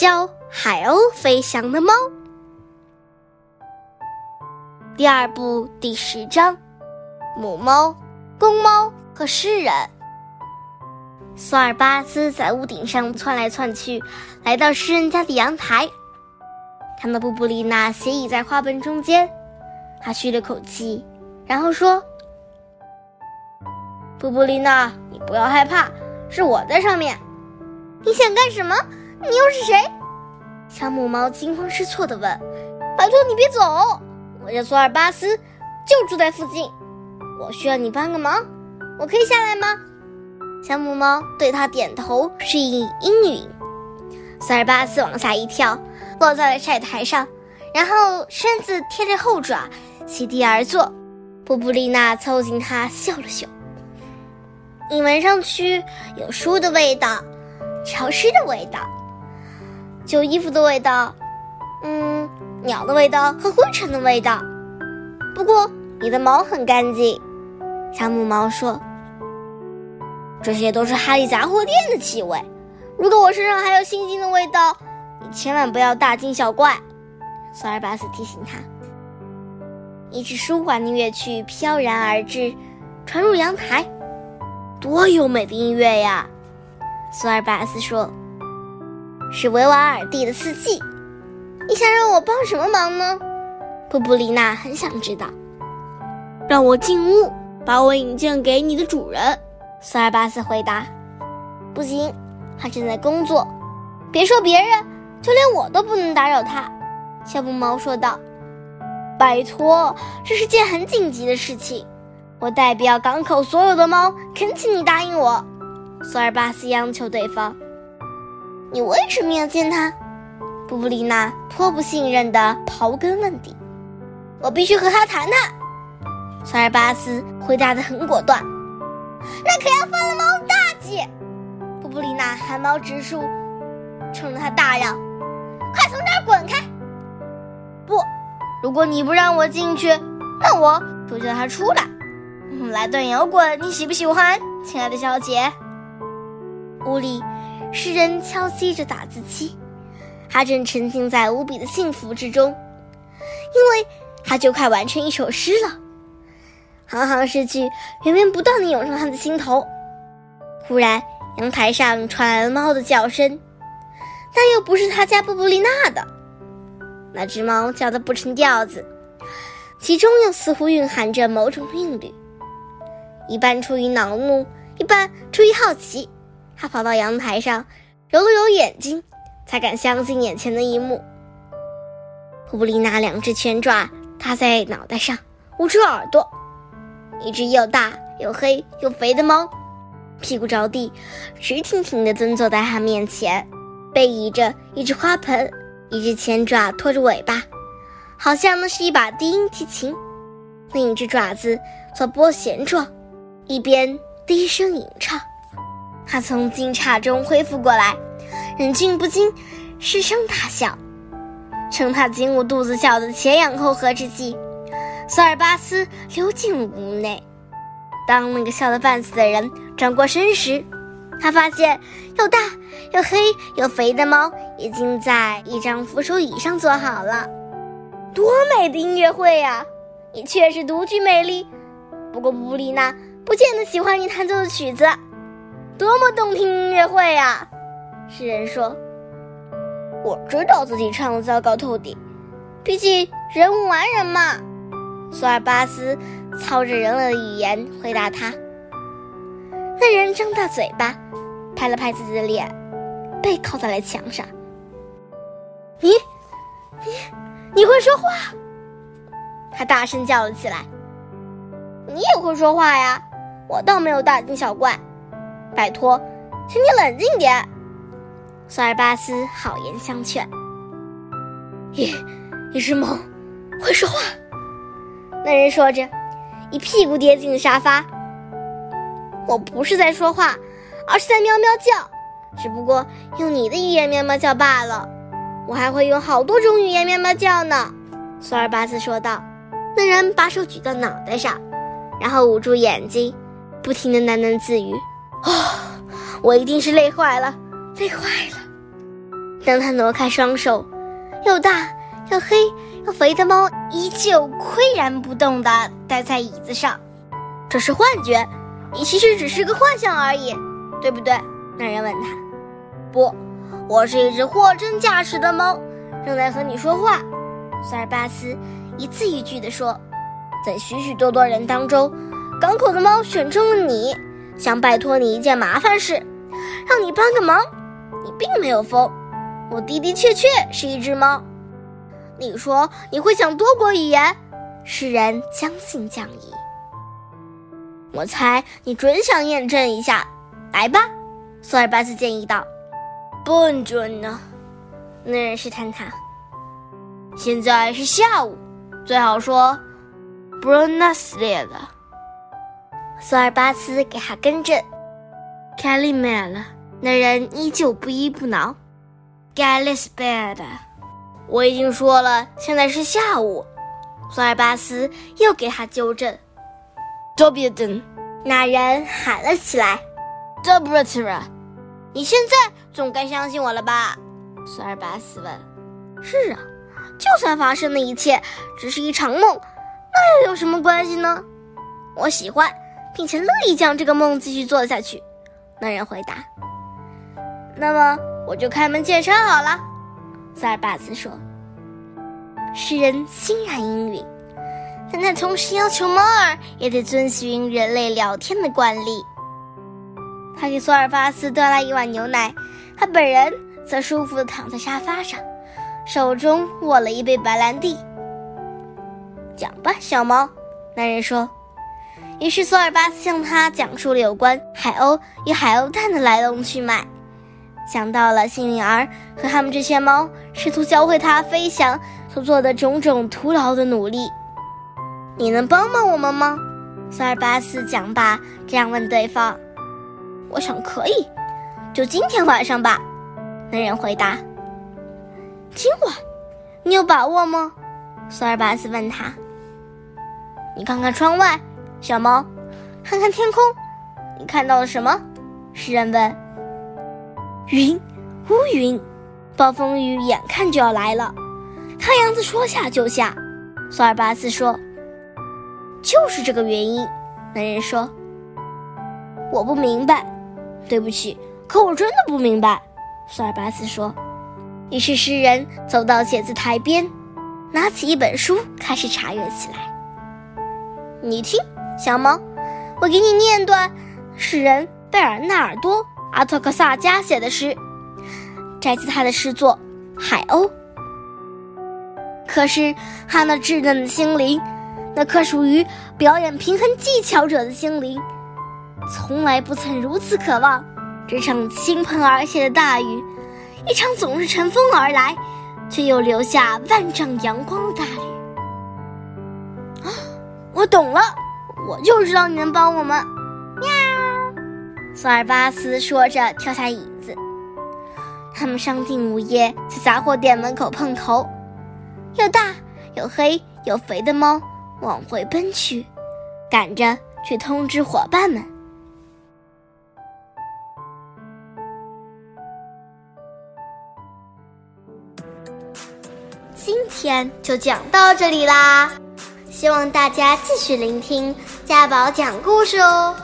教海鸥飞翔的猫。第二部第十章：母猫、公猫和诗人。索尔巴斯在屋顶上窜来窜去，来到诗人家的阳台，看到布布丽娜斜倚在花盆中间，他吁了口气，然后说：“布布丽娜，你不要害怕，是我在上面。你想干什么？你又是谁？”小母猫惊慌失措地问：“拜托你别走，我叫索尔巴斯，就住在附近，我需要你帮个忙，我可以下来吗？”小母猫对他点头示意应允。索尔巴斯往下一跳，落在了晒台上，然后身子贴着后爪，席地而坐。布布丽娜凑近他笑了笑：“你闻上去有书的味道，潮湿的味道，旧衣服的味道，嗯，鸟的味道和灰尘的味道。不过你的毛很干净。”小母猫说。这些都是哈利杂货店的气味。如果我身上还有星星的味道，你千万不要大惊小怪。索尔巴斯提醒他。一支舒缓的乐曲飘然而至，传入阳台。多优美的音乐呀！索尔巴斯说：“是维瓦尔第的四季。”你想让我帮什么忙呢？布布丽娜很想知道。让我进屋，把我引荐给你的主人。索尔巴斯回答：“不行，他正在工作。别说别人，就连我都不能打扰他。”小母猫说道：“拜托，这是件很紧急的事情。我代表港口所有的猫，恳请你答应我。”索尔巴斯央求对方：“你为什么要见他？”布布丽娜颇不信任地刨根问底：“我必须和他谈谈。”索尔巴斯回答得很果断。那可要犯了猫大忌！布布丽娜汗毛直竖，冲着他大嚷：“快从这儿滚开！”不，如果你不让我进去，那我就叫他出来。来段摇滚，你喜不喜欢，亲爱的小姐？屋里，诗人敲击着打字机，他正沉浸在无比的幸福之中，因为他就快完成一首诗了。行行诗句源源不断地涌上他的心头。忽然，阳台上传来了猫的叫声，但又不是他家布布丽娜的。那只猫叫得不成调子，其中又似乎蕴含着某种韵律。一半出于恼怒，一半出于好奇，他跑到阳台上，揉了揉眼睛，才敢相信眼前的一幕。布布丽娜两只前爪搭在脑袋上，捂住耳朵。一只又大又黑又肥的猫，屁股着地，直挺挺地蹲坐在他面前，背倚着一只花盆，一只前爪拖着尾巴，好像那是一把低音提琴；另一只爪子做拨弦状，一边低声吟唱。他从惊诧中恢复过来，忍俊不禁，失声大笑。趁他紧捂肚子笑得前仰后合之际。索尔巴斯溜进了屋内。当那个笑得半死的人转过身时，他发现又大又黑又肥的猫已经在一张扶手椅上坐好了。多美的音乐会呀！你确实独具魅力。不过布丽娜不见得喜欢你弹奏的曲子。多么动听音乐会呀！诗人说：“我知道自己唱的糟糕透顶，毕竟人无完人嘛。”索尔巴斯操着人类的语言回答他。那人张大嘴巴，拍了拍自己的脸，背靠在了墙上。你，你，你会说话？他大声叫了起来。你也会说话呀？我倒没有大惊小怪。拜托，请你冷静点。索尔巴斯好言相劝。一，一只猫会说话。那人说着，一屁股跌进了沙发。我不是在说话，而是在喵喵叫，只不过用你的语言喵喵叫罢了。我还会用好多种语言喵喵叫呢。”索尔巴斯说道。那人把手举到脑袋上，然后捂住眼睛，不停的喃喃自语：“哦，我一定是累坏了，累坏了。”当他挪开双手，又大又黑又肥的猫依旧岿然不动地待在椅子上。这是幻觉，你其实只是个幻象而已，对不对？那人问他。不，我是一只货真价实的猫，正在和你说话。塞尔巴斯一字一句地说。在许许多多人当中，港口的猫选中了你，想拜托你一件麻烦事，让你帮个忙。你并没有疯，我的的确确是一只猫。你说你会讲多国语言，世人将信将疑。我猜你准想验证一下，来吧，索尔巴斯建议道。不准呢，那人试探他。现在是下午，最好说。布伦纳斯列的，索尔巴斯给他更正。凯利麦了，那人依旧不依不挠。盖利斯贝的，我已经说了，现在是下午。索尔巴斯又给他纠正。多别登，那人喊了起来。多布特拉，你现在总该相信我了吧？索尔巴斯问。是啊，就算发生的一切只是一场梦。那又有什么关系呢？我喜欢，并且乐意将这个梦继续做下去。那人回答。那么我就开门见山好了。塞尔巴斯说。诗人欣然应允，但他同时要求猫儿也得遵循人类聊天的惯例。他给索尔巴斯端来一碗牛奶，他本人则舒服地躺在沙发上，手中握了一杯白兰地。讲吧，小猫。男人说。于是索尔巴斯向他讲述了有关海鸥与海鸥蛋的来龙去脉，讲到了幸运儿和他们这些猫试图教会它飞翔所做的种种徒劳的努力。你能帮帮我们吗？索尔巴斯讲罢，这样问对方。我想可以，就今天晚上吧。那人回答。今晚，你有把握吗？索尔巴斯问他。你看看窗外，小猫，看看天空，你看到了什么？诗人问。云，乌云，暴风雨眼看就要来了，太阳子说下就下。索尔巴斯说。就是这个原因，男人说。我不明白，对不起，可我真的不明白。索尔巴斯说。于是诗人走到写字台边，拿起一本书开始查阅起来。你听，小猫，我给你念段诗人贝尔纳尔多·阿特克萨加写的诗，摘自他的诗作《海鸥》。可是他那稚嫩的心灵，那颗属于表演平衡技巧者的心灵，从来不曾如此渴望这场倾盆而下的大雨，一场总是乘风而来，却又留下万丈阳光的大雨。啊我懂了，我就知道你能帮我们。喵！索尔巴斯说着跳下椅子。他们商定午夜在杂货店门口碰头。又大又黑又肥的猫往回奔去，赶着去通知伙伴们。今天就讲到这里啦。希望大家继续聆听家宝讲故事哦。